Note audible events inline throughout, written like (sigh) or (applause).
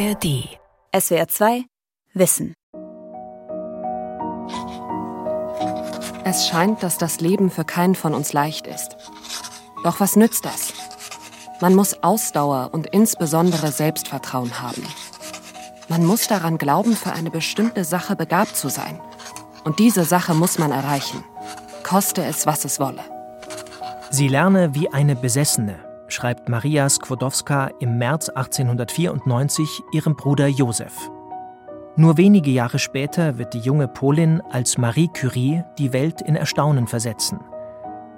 ARD. SWR 2 Wissen. Es scheint, dass das Leben für keinen von uns leicht ist. Doch was nützt das? Man muss Ausdauer und insbesondere Selbstvertrauen haben. Man muss daran glauben, für eine bestimmte Sache begabt zu sein. Und diese Sache muss man erreichen, koste es, was es wolle. Sie lerne wie eine Besessene, schreibt Maria Skłodowska im März 1894 ihrem Bruder Josef. Nur wenige Jahre später wird die junge Polin als Marie Curie die Welt in Erstaunen versetzen.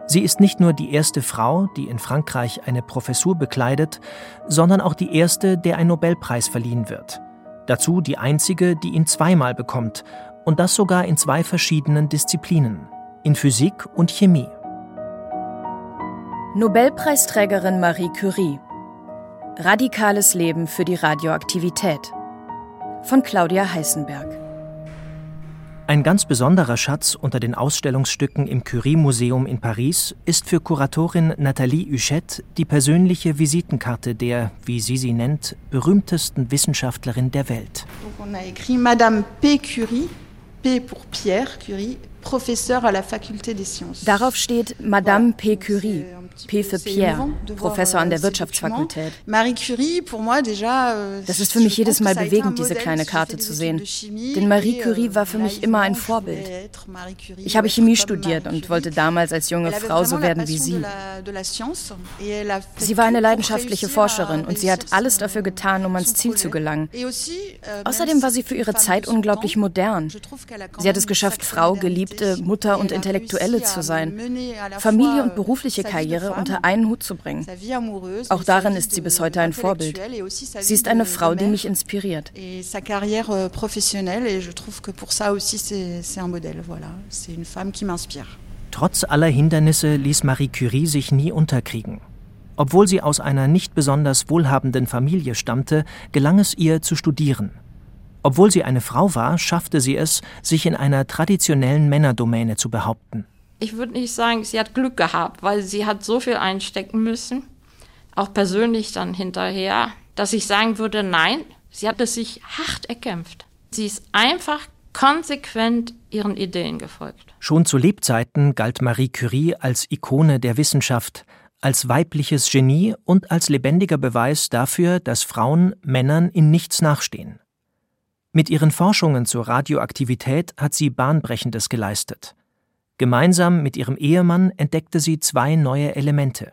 Sie ist nicht nur die erste Frau, die in Frankreich eine Professur bekleidet, sondern auch die erste, der ein Nobelpreis verliehen wird. Dazu die einzige, die ihn zweimal bekommt, und das sogar in zwei verschiedenen Disziplinen, in Physik und Chemie. Nobelpreisträgerin Marie Curie. Radikales Leben für die Radioaktivität. Von Claudia Heißenberg. Ein ganz besonderer Schatz unter den Ausstellungsstücken im Curie-Museum in Paris ist für Kuratorin Nathalie Huchette die persönliche Visitenkarte der, wie sie sie nennt, berühmtesten Wissenschaftlerin der Welt. On a écrit Madame P. Curie, P pour Pierre Curie, Professeur à la Faculté des Sciences. Darauf steht Madame P. Curie, P für Pierre, Professor an der Wirtschaftsfakultät. Euh, Das ist für mich jedes Mal bewegend, diese kleine Karte zu sehen. Denn Marie Curie war für mich immer ein Vorbild. Ich habe Chemie studiert und wollte damals als junge Frau so werden wie sie. Sie war eine leidenschaftliche Forscherin und sie hat alles dafür getan, um ans Ziel zu gelangen. Außerdem war sie für ihre Zeit unglaublich modern. Sie hat es geschafft, Frau, Geliebte, Mutter und Intellektuelle zu sein, Familie und berufliche Karriere unter einen Hut zu bringen. Auch darin ist sie bis heute ein Vorbild. Sie ist eine Frau, die mich inspiriert. Et sa carrière euh, professionnelle et je trouve que pour ça aussi c'est c'est un modèle voilà c'est une femme qui m'inspire Trotz aller Hindernisse ließ Marie Curie sich nie unterkriegen. Obwohl sie aus einer nicht besonders wohlhabenden Familie stammte, gelang es ihr zu studieren. Obwohl sie eine Frau war, schaffte sie es, sich in einer traditionellen Männerdomäne zu behaupten. Ich würde nicht sagen, sie hat Glück gehabt, weil sie hat so viel einstecken müssen, auch persönlich dann hinterher, dass ich sagen würde, nein, sie hat es sich hart erkämpft. Sie ist einfach konsequent ihren Ideen gefolgt. Schon zu Lebzeiten galt Marie Curie als Ikone der Wissenschaft, als weibliches Genie und als lebendiger Beweis dafür, dass Frauen Männern in nichts nachstehen. Mit ihren Forschungen zur Radioaktivität hat sie Bahnbrechendes geleistet. Gemeinsam mit ihrem Ehemann entdeckte sie zwei neue Elemente.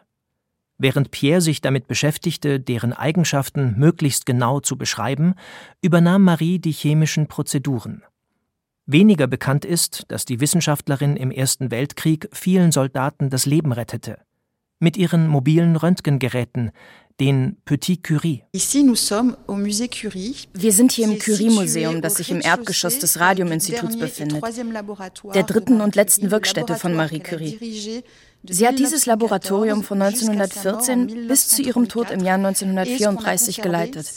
Während Pierre sich damit beschäftigte, deren Eigenschaften möglichst genau zu beschreiben, übernahm Marie die chemischen Prozeduren. Weniger bekannt ist, dass die Wissenschaftlerin im Ersten Weltkrieg vielen Soldaten das Leben rettete. Mit ihren mobilen Röntgengeräten, den Petit Curie. Ici nous sommes au musée Curie Wir sind hier im Curie-Museum, das sich im Erdgeschoss des Radiuminstituts befindet, der dritten und letzten Wirkstätte von Marie Curie. Sie hat dieses Laboratorium von 1914 bis zu ihrem Tod im Jahr 1934 geleitet.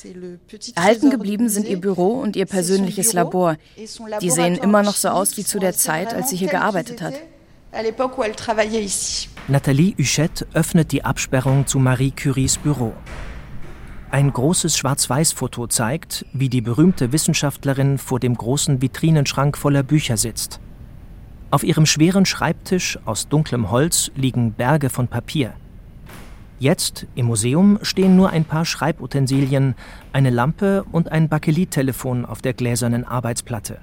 Erhalten geblieben sind ihr Büro und ihr persönliches Labor. Die sehen immer noch so aus wie zu der Zeit, als sie hier gearbeitet hat. Nathalie Huchette öffnet die Absperrung zu Marie Curies Büro. Ein großes Schwarz-Weiß-Foto zeigt, wie die berühmte Wissenschaftlerin vor dem großen Vitrinenschrank voller Bücher sitzt. Auf ihrem schweren Schreibtisch aus dunklem Holz liegen Berge von Papier. Jetzt im Museum stehen nur ein paar Schreibutensilien, eine Lampe und ein Bakelittelefon auf der gläsernen Arbeitsplatte.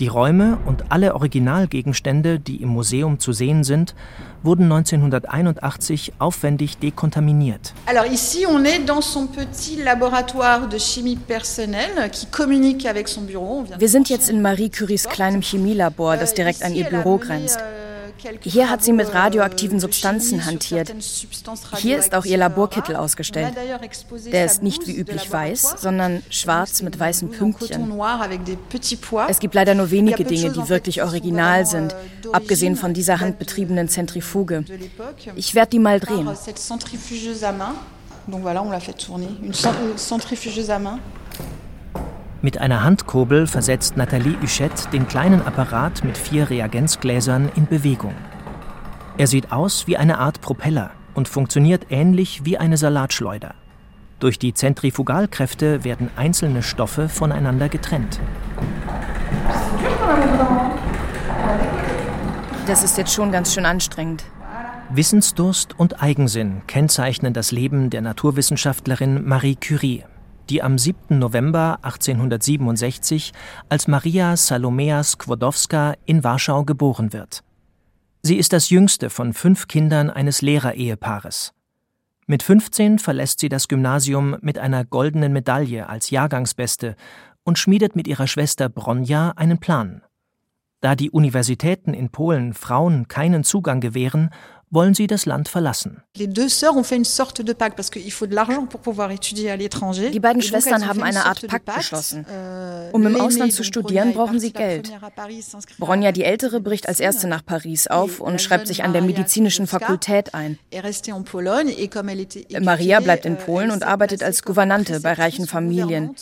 Die Räume und alle Originalgegenstände, die im Museum zu sehen sind, wurden 1981 aufwendig dekontaminiert. Alors ici, on est dans son petit laboratoire de chimie personnelle qui communique avec son bureau. Wir sind jetzt in Marie Curies kleinem Chemielabor, das Euh, direkt an ihr Büro grenzt. Hier hat sie mit radioaktiven Substanzen hantiert. Hier ist auch ihr Laborkittel ausgestellt. Der ist nicht wie üblich weiß, sondern schwarz mit weißen Pünktchen. Es gibt leider nur wenige Dinge, die wirklich original sind, abgesehen von dieser handbetriebenen Zentrifuge. Ich werde die mal drehen. Donc voilà, on l'a fait tourner. Une cent- centrifugeuse à main. Mit einer Handkurbel versetzt Nathalie Huchette den kleinen Apparat mit vier Reagenzgläsern in Bewegung. Er sieht aus wie eine Art Propeller und funktioniert ähnlich wie eine Salatschleuder. Durch die Zentrifugalkräfte werden einzelne Stoffe voneinander getrennt. Das ist jetzt schon ganz schön anstrengend. Wissensdurst und Eigensinn kennzeichnen das Leben der Naturwissenschaftlerin Marie Curie, die am 7. November 1867 als Maria Salomea Skłodowska in Warschau geboren wird. Sie ist das jüngste von fünf Kindern eines Lehrereheepaares. Mit 15 verlässt sie das Gymnasium mit einer goldenen Medaille als Jahrgangsbeste und schmiedet mit ihrer Schwester Bronja einen Plan. Da die Universitäten in Polen Frauen keinen Zugang gewähren, wollen sie das Land verlassen. Die beiden Schwestern haben eine Art Pakt geschlossen. Euh, um im Ausland zu studieren, brauchen sie Geld. Bronja, die Ältere, bricht als Erste nach Paris auf und schreibt sich an der medizinischen Fakultät ein. Maria bleibt in Polen und arbeitet als Gouvernante bei reichen Familien.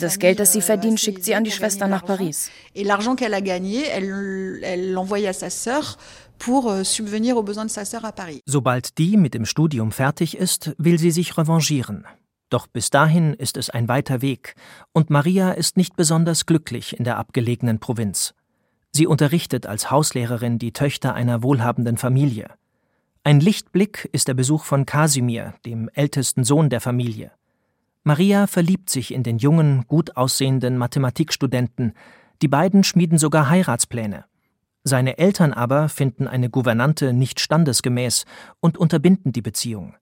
Das Geld, das sie verdient, schickt sie an die Schwester nach Paris. Et l'argent qu'elle a gagné, elle, elle l'envoie à sa sœur pour euh, subvenir aux besoins de sa sœur à Paris. Sobald die mit dem Studium fertig ist, will sie sich revanchieren. Doch bis dahin ist es ein weiter Weg, und Maria ist nicht besonders glücklich in der abgelegenen Provinz. Sie unterrichtet als Hauslehrerin die Töchter einer wohlhabenden Familie. Ein Lichtblick ist der Besuch von Kasimir, dem ältesten Sohn der Familie. Maria verliebt sich in den jungen, gut aussehenden Mathematikstudenten, die beiden schmieden sogar Heiratspläne. Seine Eltern aber finden eine Gouvernante nicht standesgemäß und unterbinden die Beziehung.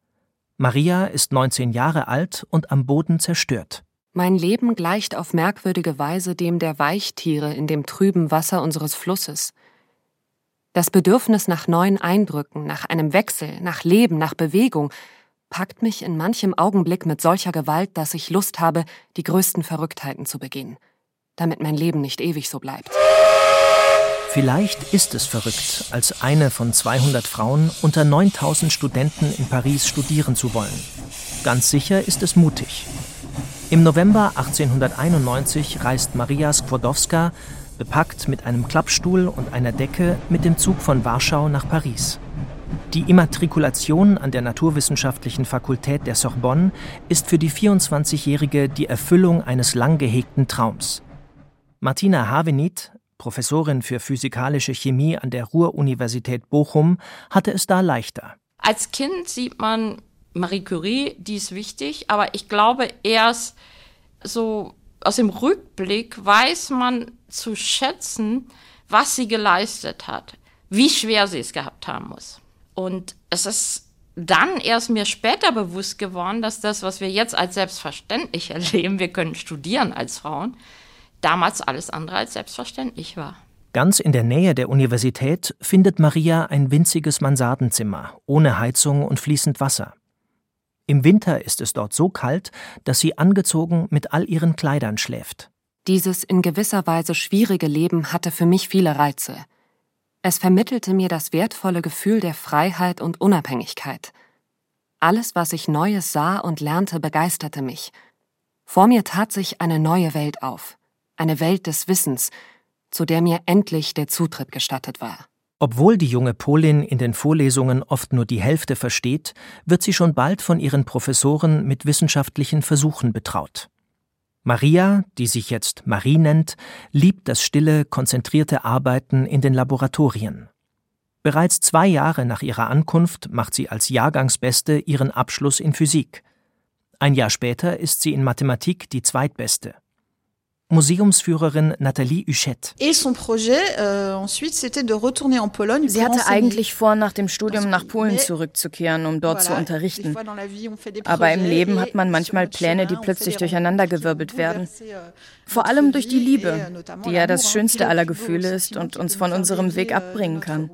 Maria ist 19 Jahre alt und am Boden zerstört. Mein Leben gleicht auf merkwürdige Weise dem der Weichtiere in dem trüben Wasser unseres Flusses. Das Bedürfnis nach neuen Eindrücken, nach einem Wechsel, nach Leben, nach Bewegung packt mich in manchem Augenblick mit solcher Gewalt, dass ich Lust habe, die größten Verrücktheiten zu begehen, damit mein Leben nicht ewig so bleibt. Vielleicht ist es verrückt, als eine von 200 Frauen unter 9000 Studenten in Paris studieren zu wollen. Ganz sicher ist es mutig. Im November 1891 reist Maria Skłodowska, bepackt mit einem Klappstuhl und einer Decke, mit dem Zug von Warschau nach Paris. Die Immatrikulation an der Naturwissenschaftlichen Fakultät der Sorbonne ist für die 24-Jährige die Erfüllung eines lang gehegten Traums. Martina Havenit, Professorin für physikalische Chemie an der Ruhr-Universität Bochum, hatte es da leichter. Als Kind sieht man Marie Curie, die ist wichtig, aber ich glaube erst so aus dem Rückblick weiß man zu schätzen, was sie geleistet hat, wie schwer sie es gehabt haben muss. Und es ist dann erst mir später bewusst geworden, dass das, was wir jetzt als selbstverständlich (laughs) erleben, wir können studieren als Frauen, damals alles andere als selbstverständlich war. Ganz in der Nähe der Universität findet Maria ein winziges Mansardenzimmer ohne Heizung und fließend Wasser. Im Winter ist es dort so kalt, dass sie angezogen mit all ihren Kleidern schläft. Dieses in gewisser Weise schwierige Leben hatte für mich viele Reize. Es vermittelte mir das wertvolle Gefühl der Freiheit und Unabhängigkeit. Alles, was ich Neues sah und lernte, begeisterte mich. Vor mir tat sich eine neue Welt auf eine Welt des Wissens, zu der mir endlich der Zutritt gestattet war. Obwohl die junge Polin in den Vorlesungen oft nur die Hälfte versteht, wird sie schon bald von ihren Professoren mit wissenschaftlichen Versuchen betraut. Maria, die sich jetzt Marie nennt, liebt das stille, konzentrierte Arbeiten in den Laboratorien. Bereits zwei Jahre nach ihrer Ankunft macht sie als Jahrgangsbeste ihren Abschluss in Physik. Ein Jahr später ist sie in Mathematik die zweitbeste. Museumsführerin Nathalie Huchette. Euh, Sie hatte eigentlich vor, nach dem Studium nach Polen zurückzukehren, um dort zu unterrichten. Aber im Leben hat man manchmal Pläne, die plötzlich durcheinandergewirbelt werden. Euh, vor allem durch die Liebe, euh, die ja das schönste aller Gefühle ist und uns von unserem Weg abbringen kann.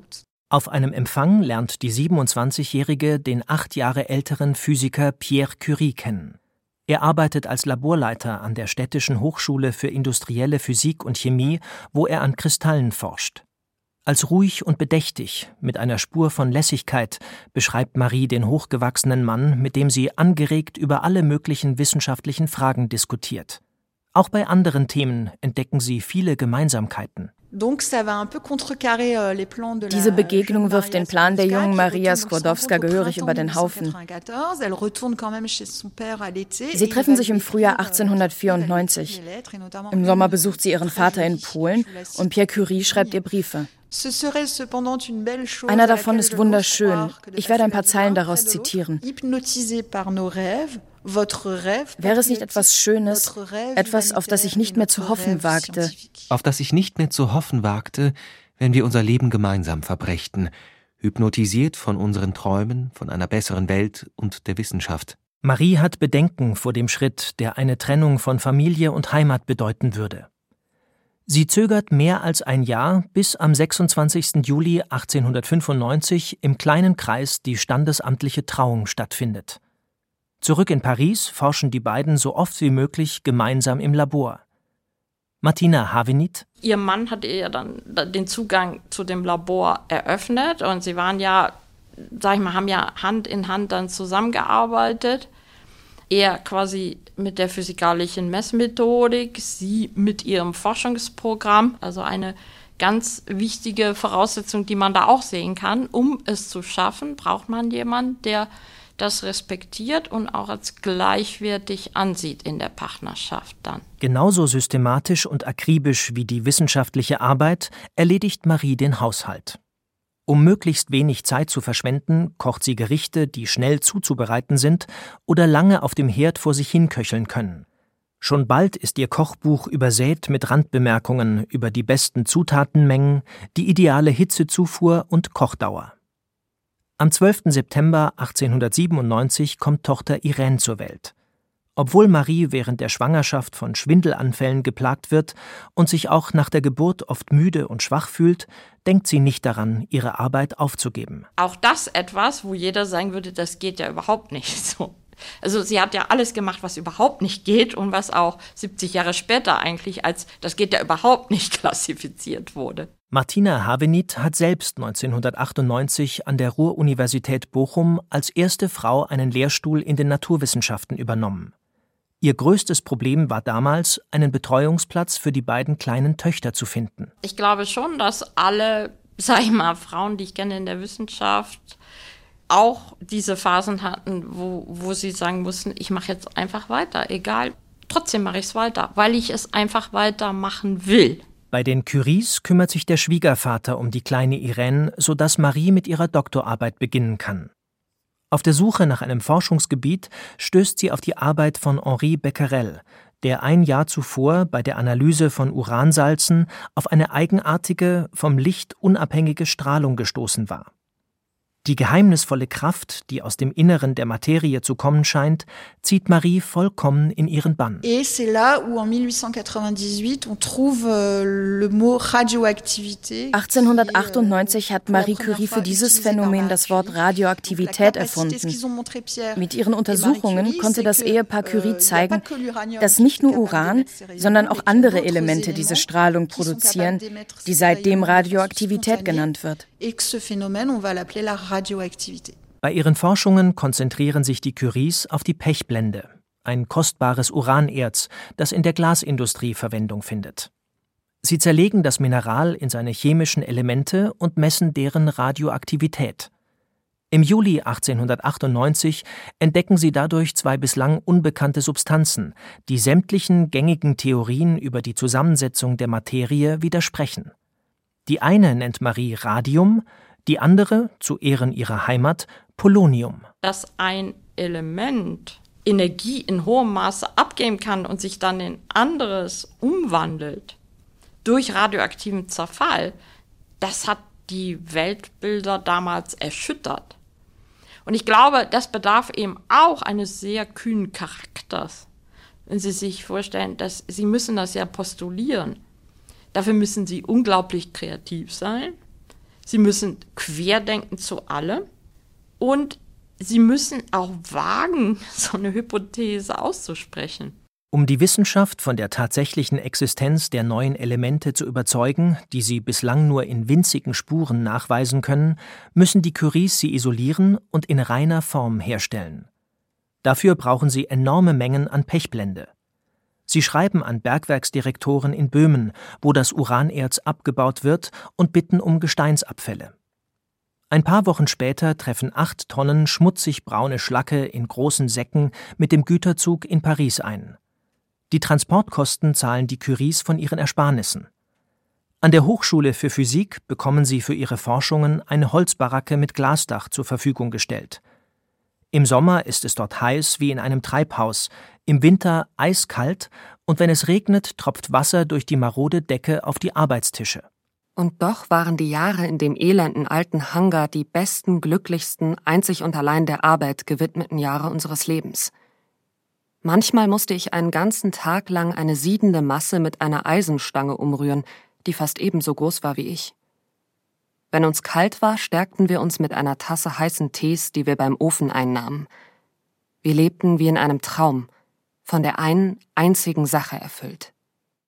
Auf einem Empfang lernt die 27-Jährige den acht Jahre älteren Physiker Pierre Curie kennen. Er arbeitet als Laborleiter an der Städtischen Hochschule für industrielle Physik und Chemie, wo er an Kristallen forscht. Als ruhig und bedächtig, mit einer Spur von Lässigkeit, beschreibt Marie den hochgewachsenen Mann, mit dem sie angeregt über alle möglichen wissenschaftlichen Fragen diskutiert. Auch bei anderen Themen entdecken sie viele Gemeinsamkeiten. Euh, Diese Begegnung wirft den Plan der jungen Maria Skłodowska gehörig über den Haufen. Sie treffen sich im Frühjahr 1894. Im Sommer besucht sie ihren Vater in Polen und Pierre Curie schreibt ihr Briefe. Einer davon ist wunderschön. Ich werde ein paar Zeilen daraus zitieren. Wäre es nicht etwas Schönes, etwas, auf das ich nicht mehr zu hoffen wagte? Auf das ich nicht mehr zu hoffen wagte, wenn wir unser Leben gemeinsam verbrächten, hypnotisiert von unseren Träumen, von einer besseren Welt und der Wissenschaft. Marie hat Bedenken vor dem Schritt, der eine Trennung von Familie und Heimat bedeuten würde. Sie zögert mehr als ein Jahr, bis am 26. Juli 1895 im kleinen Kreis die standesamtliche Trauung stattfindet. Zurück in Paris forschen die beiden so oft wie möglich gemeinsam im Labor. Martina Havenit. Ihr Mann hat ihr dann den Zugang zu dem Labor eröffnet und sie waren ja, sag ich mal, haben ja Hand in Hand dann zusammengearbeitet. Er quasi mit der physikalischen Messmethodik, sie mit ihrem Forschungsprogramm, also eine ganz wichtige Voraussetzung, die man da auch sehen kann. Um es zu schaffen, braucht man jemanden, der das respektiert und auch als gleichwertig ansieht in der Partnerschaft dann. Genauso systematisch und akribisch wie die wissenschaftliche Arbeit erledigt Marie den Haushalt. Um möglichst wenig Zeit zu verschwenden, kocht sie Gerichte, die schnell zuzubereiten sind oder lange auf dem Herd vor sich hinköcheln können. Schon bald ist ihr Kochbuch übersät mit Randbemerkungen über die besten Zutatenmengen, die ideale Hitzezufuhr und Kochdauer. Am 12. September 1897 kommt Tochter Irene zur Welt. Obwohl Marie während der Schwangerschaft von Schwindelanfällen geplagt wird und sich auch nach der Geburt oft müde und schwach fühlt, denkt sie nicht daran, ihre Arbeit aufzugeben. Auch das etwas, wo jeder sagen würde, das geht ja überhaupt nicht (laughs) so. Also sie hat ja alles gemacht, was überhaupt nicht geht und was auch 70 Jahre später eigentlich als das geht ja überhaupt nicht (laughs) klassifiziert wurde. Martina Havenit hat selbst 1998 an der Ruhr-Universität Bochum als erste Frau einen Lehrstuhl in den Naturwissenschaften übernommen. Ihr größtes Problem war damals, einen Betreuungsplatz für die beiden kleinen Töchter zu finden. Ich glaube schon, dass alle, (laughs) sag ich mal, Frauen, die ich kenne in der Wissenschaft, auch diese Phasen hatten, wo, wo sie sagen mussten, ich mache jetzt einfach weiter, egal. Trotzdem mache ich es weiter, weil ich es einfach weitermachen will. Bei den Curies kümmert sich der Schwiegervater um die kleine Irene, sodass Marie mit ihrer Doktorarbeit beginnen kann. Auf der Suche nach einem Forschungsgebiet stößt sie auf die Arbeit von Henri Becquerel, der ein Jahr zuvor bei der Analyse von Uransalzen auf eine eigenartige, vom Licht unabhängige Strahlung gestoßen war. Die geheimnisvolle Kraft, die aus dem Inneren der Materie zu kommen scheint, zieht Marie vollkommen in ihren Bann. 1898 euh, hat Marie Curie für dieses Phänomen das Wort Radioaktivität erfunden. Mit ihren Untersuchungen konnte das Ehepaar Curie euh, zeigen, dass nicht nur Uran, sondern auch andere Elemente diese Strahlung produzieren, die seitdem Radioaktivität genannt wird. Bei ihren Forschungen konzentrieren sich die Curies auf die Pechblende, ein kostbares Uranerz, das in der Glasindustrie Verwendung findet. Sie zerlegen das Mineral in seine chemischen Elemente und messen deren Radioaktivität. Im Juli 1898 entdecken sie dadurch zwei bislang unbekannte Substanzen, die sämtlichen gängigen Theorien über die Zusammensetzung der Materie widersprechen. Die eine nennt Marie Radium, die andere, zu Ehren ihrer Heimat, Polonium. Dass ein Element Energie in hohem Maße abgeben kann und sich dann in anderes umwandelt durch radioaktiven Zerfall, das hat die Weltbilder damals erschüttert. Und ich glaube, das bedarf eben auch eines sehr kühnen Charakters. Wenn Sie sich vorstellen, dass Sie müssen das ja postulieren. Dafür müssen Sie unglaublich kreativ sein Sie müssen querdenken zu allem und sie müssen auch wagen, (laughs) so eine Hypothese auszusprechen. Um die Wissenschaft von der tatsächlichen Existenz der neuen Elemente zu überzeugen, die sie bislang nur in winzigen Spuren nachweisen können, müssen die Curies sie isolieren und in reiner Form herstellen. Dafür brauchen sie enorme Mengen an Pechblende. Sie schreiben an Bergwerksdirektoren in Böhmen, wo das Uranerz abgebaut wird, und bitten um Gesteinsabfälle. Ein paar Wochen später treffen acht Tonnen schmutzig braune Schlacke in großen Säcken mit dem Güterzug in Paris ein. Die Transportkosten zahlen die Curies von ihren Ersparnissen. An der Hochschule für Physik bekommen sie für ihre Forschungen eine Holzbaracke mit Glasdach zur Verfügung gestellt. Im Sommer ist es dort heiß wie in einem Treibhaus, im Winter eiskalt und wenn es regnet, tropft Wasser durch die marode Decke auf die Arbeitstische. Und doch waren die Jahre in dem elenden alten Hangar die besten, glücklichsten, einzig und allein der Arbeit gewidmeten Jahre unseres Lebens. Manchmal musste ich einen ganzen Tag lang eine siedende Masse mit einer Eisenstange umrühren, die fast ebenso groß war wie ich. Wenn uns kalt war, stärkten wir uns mit einer Tasse heißen Tees, die wir beim Ofen einnahmen. Wir lebten wie in einem Traum, von der einen einzigen Sache erfüllt.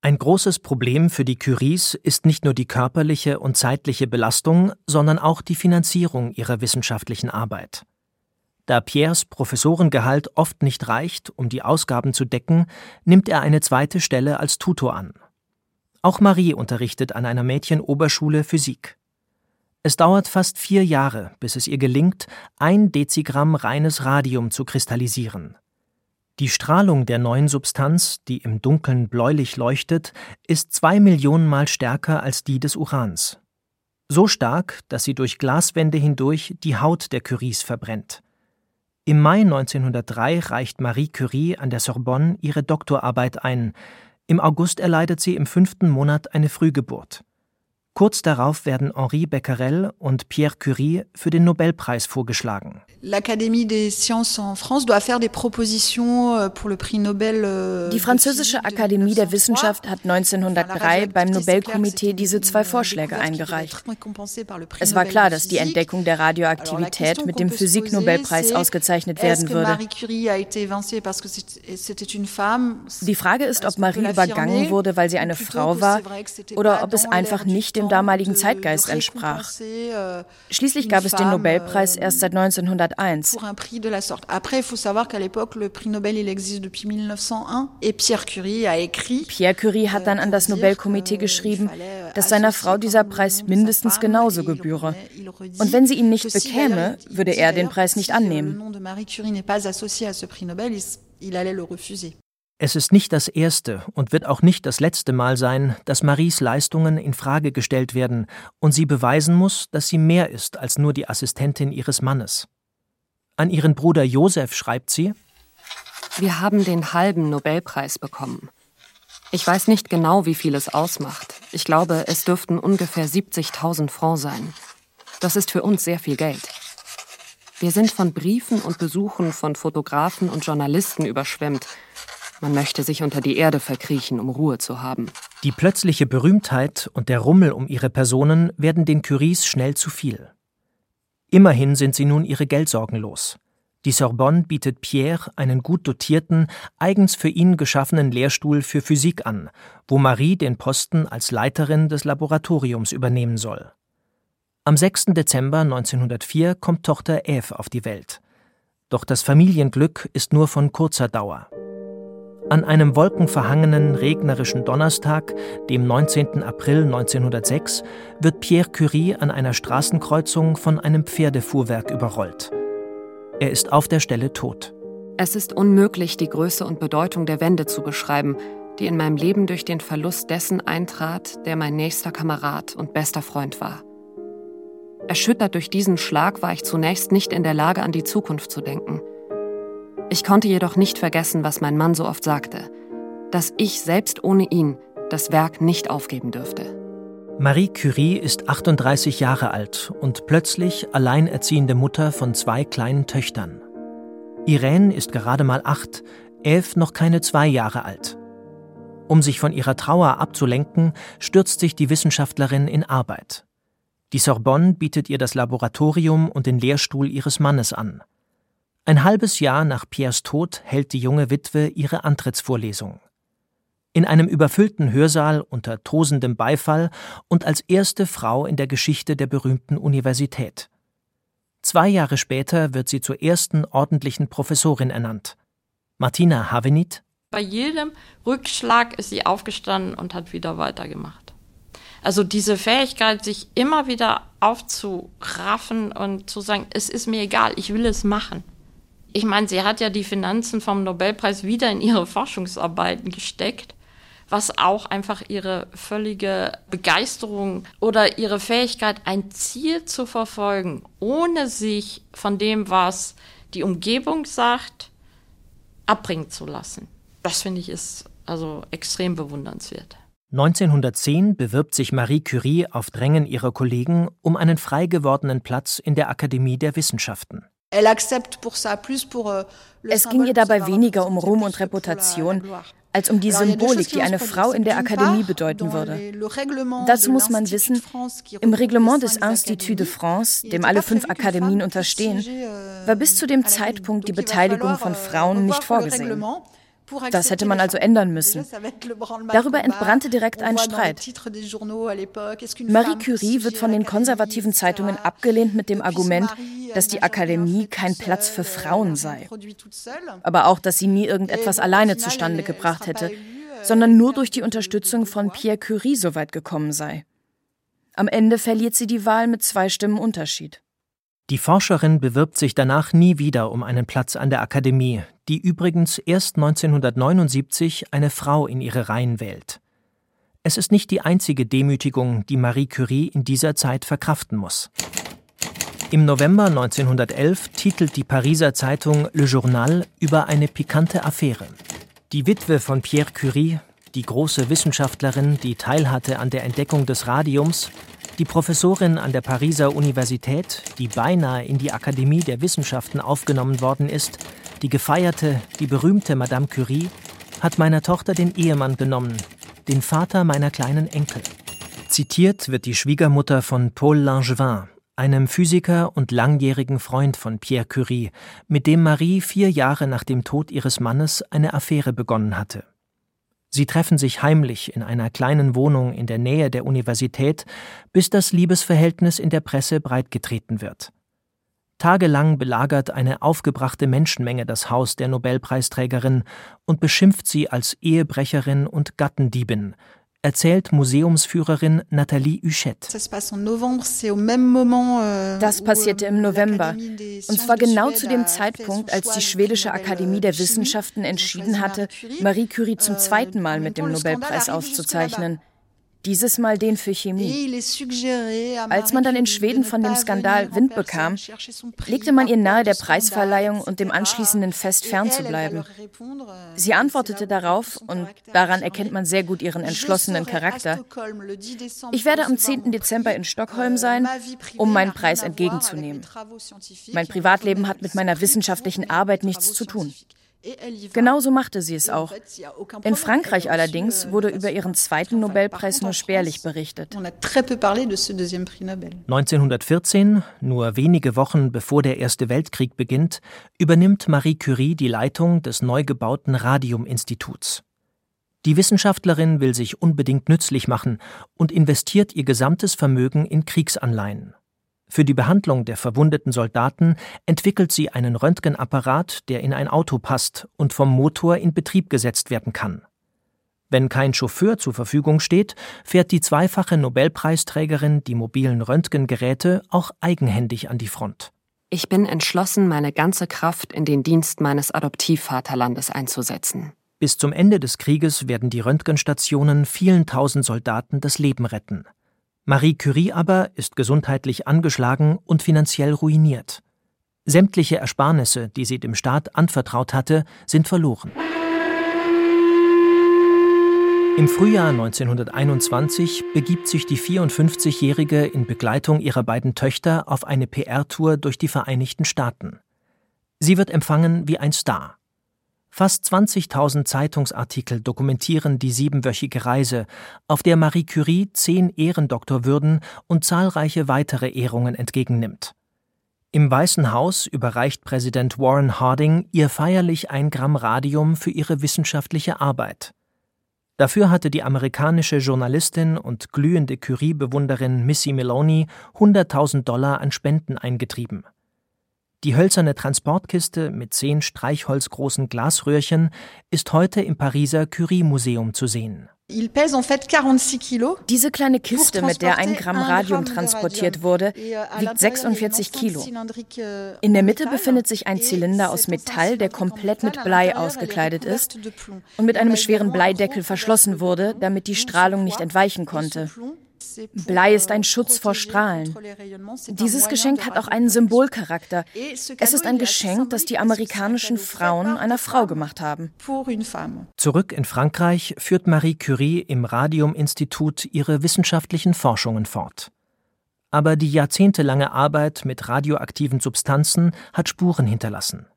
Ein großes Problem für die Curies ist nicht nur die körperliche und zeitliche Belastung, sondern auch die Finanzierung ihrer wissenschaftlichen Arbeit. Da Pierres Professorengehalt oft nicht reicht, um die Ausgaben zu decken, nimmt er eine zweite Stelle als Tutor an. Auch Marie unterrichtet an einer Mädchenoberschule Physik. Es dauert fast vier Jahre, bis es ihr gelingt, ein Dezigramm reines Radium zu kristallisieren. Die Strahlung der neuen Substanz, die im Dunkeln bläulich leuchtet, ist zwei Millionen Mal stärker als die des Urans. So stark, dass sie durch Glaswände hindurch die Haut der Curies verbrennt. Im Mai 1903 reicht Marie Curie an der Sorbonne ihre Doktorarbeit ein. Im August erleidet sie im fünften Monat eine Frühgeburt. Kurz darauf werden Henri Becquerel und Pierre Curie für den Nobelpreis vorgeschlagen. Euh. Euh, Die französische Akademie der Wissenschaft hat 1903 beim Nobelkomitee diese zwei Vorschläge eingereicht. Es war klar, dass die Entdeckung der Radioaktivität mit dem Physiknobelpreis ausgezeichnet werden würde. Die Frage ist, ob Marie übergangen wurde, weil sie eine Frau war, oder ob es einfach nicht dem damaligen Zeitgeist entsprach. Schließlich gab es den Nobelpreis erst seit 1901. Pierre Curie hat dann an das Nobelkomitee geschrieben, dass seiner Frau dieser Preis mindestens genauso gebühre. Und wenn sie ihn nicht bekäme, würde er den Preis nicht annehmen. Es ist nicht das erste und wird auch nicht das letzte Mal sein, dass Maries Leistungen in Frage gestellt werden und sie beweisen muss, dass sie mehr ist als nur die Assistentin ihres Mannes. An ihren Bruder Josef schreibt sie: Wir haben den halben Nobelpreis bekommen. Ich weiß nicht genau, wie viel es ausmacht. Ich glaube, es dürften ungefähr 70.000 Francs sein. Das ist für uns sehr viel Geld. Wir sind von Briefen und Besuchen von Fotografen und Journalisten überschwemmt man möchte sich unter die Erde verkriechen, um Ruhe zu haben. Die plötzliche Berühmtheit und der Rummel um ihre Personen werden den Curies schnell zu viel. Immerhin sind sie nun ihre Geldsorgen los. Die Sorbonne bietet Pierre einen gut dotierten, eigens für ihn geschaffenen Lehrstuhl für Physik an, wo Marie den Posten als Leiterin des Laboratoriums übernehmen soll. Am 6. Dezember 1904 kommt Tochter Eve auf die Welt. Doch das Familienglück ist nur von kurzer Dauer. An einem wolkenverhangenen, regnerischen Donnerstag, dem 19. April 1906, wird Pierre Curie an einer Straßenkreuzung von einem Pferdefuhrwerk überrollt. Er ist auf der Stelle tot. Es ist unmöglich, die Größe und Bedeutung der Wende zu beschreiben, die in meinem Leben durch den Verlust dessen eintrat, der mein nächster Kamerad und bester Freund war. Erschüttert durch diesen Schlag war ich zunächst nicht in der Lage, an die Zukunft zu denken. Ich konnte jedoch nicht vergessen, was mein Mann so oft sagte, dass ich selbst ohne ihn das Werk nicht aufgeben dürfte. Marie Curie ist 38 Jahre alt und plötzlich alleinerziehende Mutter von zwei kleinen Töchtern. Irene ist gerade mal acht, Eve noch keine zwei Jahre alt. Um sich von ihrer Trauer abzulenken, stürzt sich die Wissenschaftlerin in Arbeit. Die Sorbonne bietet ihr das Laboratorium und den Lehrstuhl ihres Mannes an. Ein halbes Jahr nach Piers Tod hält die junge Witwe ihre Antrittsvorlesung. In einem überfüllten Hörsaal unter tosendem Beifall und als erste Frau in der Geschichte der berühmten Universität. Zwei Jahre später wird sie zur ersten ordentlichen Professorin ernannt. Martina Havenit, Bei jedem Rückschlag ist sie aufgestanden und hat wieder weitergemacht. Also diese Fähigkeit, sich immer wieder aufzuraffen und zu sagen, es ist mir egal, ich will es machen. Ich meine, sie hat ja die Finanzen vom Nobelpreis wieder in ihre Forschungsarbeiten gesteckt, was auch einfach ihre völlige Begeisterung oder ihre Fähigkeit, ein Ziel zu verfolgen, ohne sich von dem, was die Umgebung sagt, abbringen zu lassen. Das finde ich ist also extrem bewundernswert. 1910 bewirbt sich Marie Curie auf Drängen ihrer Kollegen um einen frei gewordenen Platz in der Akademie der Wissenschaften. Euh, es ging ihr dabei weniger um Ruhm und Reputation, als um die Symbolik, die eine Frau in der Akademie bedeuten würde. Dazu muss man wissen, im Reglement des Institut de France, dem alle fünf Akademien unterstehen, euh, war bis zu dem Zeitpunkt die Beteiligung von Frauen nicht vorgesehen. Das hätte man also ändern müssen. Darüber entbrannte direkt ein Streit. Marie Curie wird von den konservativen Zeitungen abgelehnt mit dem Argument, dass die Akademie kein Platz für Frauen sei. Aber auch, dass sie nie irgendetwas alleine zustande gebracht hätte, sondern nur durch die Unterstützung von Pierre Curie so weit gekommen sei. Am Ende verliert sie die Wahl mit zwei Stimmen Unterschied. Die Forscherin bewirbt sich danach nie wieder um einen Platz an der Akademie, die übrigens erst 1979 eine Frau in ihre Reihen wählt. Es ist nicht die einzige Demütigung, die Marie Curie in dieser Zeit verkraften muss. Im November 1911 titelt die Pariser Zeitung Le Journal über eine pikante Affäre. Die Witwe von Pierre Curie, die große Wissenschaftlerin, die teilhatte an der Entdeckung des Radiums, die Professorin an der Pariser Universität, die beinahe in die Akademie der Wissenschaften aufgenommen worden ist, die gefeierte, die berühmte Madame Curie, hat meiner Tochter den Ehemann genommen, den Vater meiner kleinen Enkel. Zitiert wird die Schwiegermutter von Paul Langevin, einem Physiker und langjährigen Freund von Pierre Curie, mit dem Marie vier Jahre nach dem Tod ihres Mannes eine Affäre begonnen hatte. Sie treffen sich heimlich in einer kleinen Wohnung in der Nähe der Universität, bis das Liebesverhältnis in der Presse breitgetreten wird. Tagelang belagert eine aufgebrachte Menschenmenge das Haus der Nobelpreisträgerin und beschimpft sie als Ehebrecherin und Gattendiebin, erzählt Museumsführerin Nathalie Huchette. Euh, das passierte im November. Und zwar genau zu dem Zeitpunkt, als die schwedische Akademie der Wissenschaften entschieden hatte, Marie Curie zum euh, zweiten Mal mit dem Nobelpreis auszuzeichnen dieses Mal den für Chemie. Als man dann in Schweden von dem Skandal Wind bekam, legte man ihr nahe, der Preisverleihung und dem anschließenden Fest fernzubleiben. Sie antwortete darauf, und daran erkennt man sehr gut ihren entschlossenen Charakter, ich werde am 10. Dezember in Stockholm sein, um meinen Preis entgegenzunehmen. Mein Privatleben hat mit meiner wissenschaftlichen Arbeit nichts zu tun. Genauso machte sie es auch. In Frankreich allerdings euh, wurde über ihren zweiten Nobelpreis nur spärlich berichtet. 1914, nur wenige Wochen bevor der Erste Weltkrieg beginnt, übernimmt Marie Curie die Leitung des neu gebauten Radiuminstituts. Die Wissenschaftlerin will sich unbedingt nützlich machen und investiert ihr gesamtes Vermögen in Kriegsanleihen. Für die Behandlung der verwundeten Soldaten entwickelt sie einen Röntgenapparat, der in ein Auto passt und vom Motor in Betrieb gesetzt werden kann. Wenn kein Chauffeur zur Verfügung steht, fährt die zweifache Nobelpreisträgerin die mobilen Röntgengeräte auch eigenhändig an die Front. Ich bin entschlossen, meine ganze Kraft in den Dienst meines Adoptivvaterlandes einzusetzen. Bis zum Ende des Krieges werden die Röntgenstationen vielen tausend Soldaten das Leben retten. Marie Curie aber ist gesundheitlich angeschlagen und finanziell ruiniert. Sämtliche Ersparnisse, die sie dem Staat anvertraut hatte, sind verloren. Im Frühjahr 1921 begibt sich die 54-Jährige in Begleitung ihrer beiden Töchter auf eine PR-Tour durch die Vereinigten Staaten. Sie wird empfangen wie ein Star. Fast 20.000 Zeitungsartikel dokumentieren die siebenwöchige Reise, auf der Marie Curie zehn Ehrendoktorwürden und zahlreiche weitere Ehrungen entgegennimmt. Im Weißen Haus überreicht Präsident Warren Harding ihr feierlich ein Gramm Radium für ihre wissenschaftliche Arbeit. Dafür hatte die amerikanische Journalistin und glühende Curie-Bewunderin Missy Maloney 100.000 Dollar an Spenden eingetrieben. Die hölzerne Transportkiste mit zehn streichholzgroßen Glasröhrchen ist heute im Pariser Curie-Museum zu sehen. Diese kleine Kiste, mit der ein Gramm Radium transportiert wurde, euh, wiegt 46 Kilo. Euh, In der Mitte befindet sich ein Zylinder aus Metall, der komplett mit Blei ausgekleidet ist und mit einem schweren Bleideckel verschlossen wurde, damit die Strahlung nicht entweichen konnte. Blei ist ein Schutz vor Strahlen. Dieses Geschenk hat auch einen Symbolcharakter. Es ist ein Geschenk, das die amerikanischen Frauen einer Frau gemacht haben. Zurück in Frankreich führt Marie Curie im Radiuminstitut ihre wissenschaftlichen Forschungen fort. Aber die jahrzehntelange Arbeit mit radioaktiven Substanzen hat Spuren hinterlassen.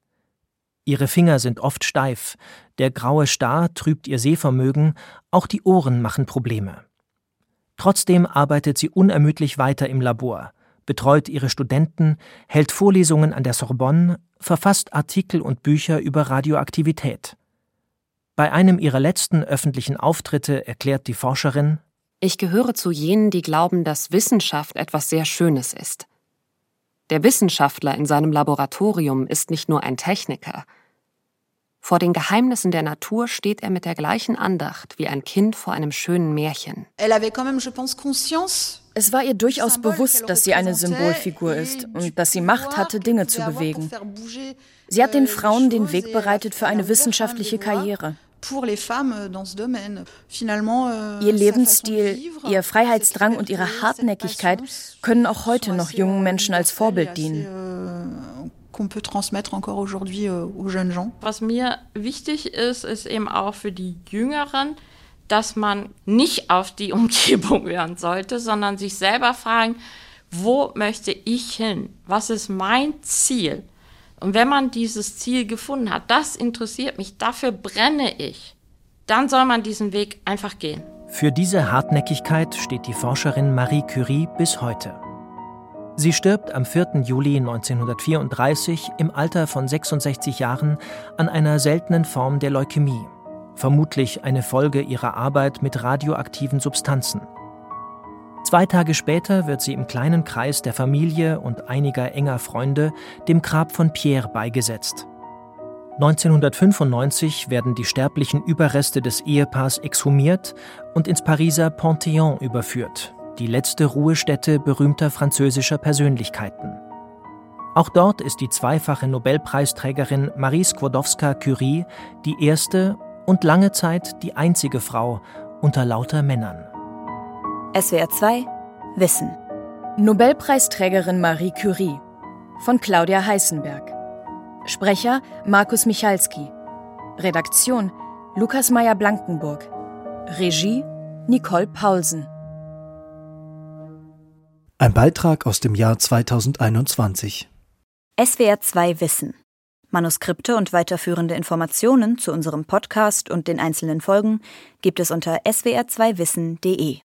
Ihre Finger sind oft steif, der graue Star trübt ihr Sehvermögen, auch die Ohren machen Probleme. Trotzdem arbeitet sie unermüdlich weiter im Labor, betreut ihre Studenten, hält Vorlesungen an der Sorbonne, verfasst Artikel und Bücher über Radioaktivität. Bei einem ihrer letzten öffentlichen Auftritte erklärt die Forscherin Ich gehöre zu jenen, die glauben, dass Wissenschaft etwas sehr Schönes ist. Der Wissenschaftler in seinem Laboratorium ist nicht nur ein Techniker, vor den Geheimnissen der Natur steht er mit der gleichen Andacht wie ein Kind vor einem schönen Märchen. Es war ihr durchaus bewusst, dass sie eine Symbolfigur ist und dass sie Macht hatte, Dinge zu bewegen. Sie hat den euh, Frauen den Weg bereitet für eine wissenschaftliche Karriere. Euh, ihr Lebensstil, ihr Freiheitsdrang und ihre Hartnäckigkeit können auch heute noch jungen Menschen als Vorbild dienen. Qu'on peut transmettre encore aujourd'hui euh, aux jeunes gens. Was mir wichtig ist, ist eben auch für die Jüngeren, dass man nicht auf die (laughs) Umgebung hören sollte, sondern sich selber fragen, wo möchte ich hin? Was ist mein Ziel? Und wenn man dieses Ziel gefunden hat, das interessiert mich, dafür brenne ich, dann soll man diesen Weg einfach gehen. Für diese Hartnäckigkeit steht die Forscherin Marie Curie bis heute. Sie stirbt am 4. Juli 1934 im Alter von 66 Jahren an einer seltenen Form der Leukämie, vermutlich eine Folge ihrer Arbeit mit radioaktiven Substanzen. Zwei Tage später wird sie im kleinen Kreis der Familie und einiger enger Freunde dem Grab von Pierre beigesetzt. 1995 werden die sterblichen Überreste des Ehepaars exhumiert und ins Pariser Panthéon überführt, die letzte Ruhestätte berühmter französischer Persönlichkeiten. Auch dort ist die zweifache Nobelpreisträgerin Marie Skłodowska-Curie die erste und lange Zeit die einzige Frau unter lauter Männern. SWR 2 Wissen. Nobelpreisträgerin Marie Curie von Claudia Heißenberg. Sprecher Markus Michalski. Redaktion Lukas Meyer-Blankenburg. Regie Nicole Paulsen. Ein Beitrag aus dem Jahr 2021. SWR 2 Wissen. Manuskripte und weiterführende Informationen zu unserem Podcast und den einzelnen Folgen gibt es unter swr2wissen.de.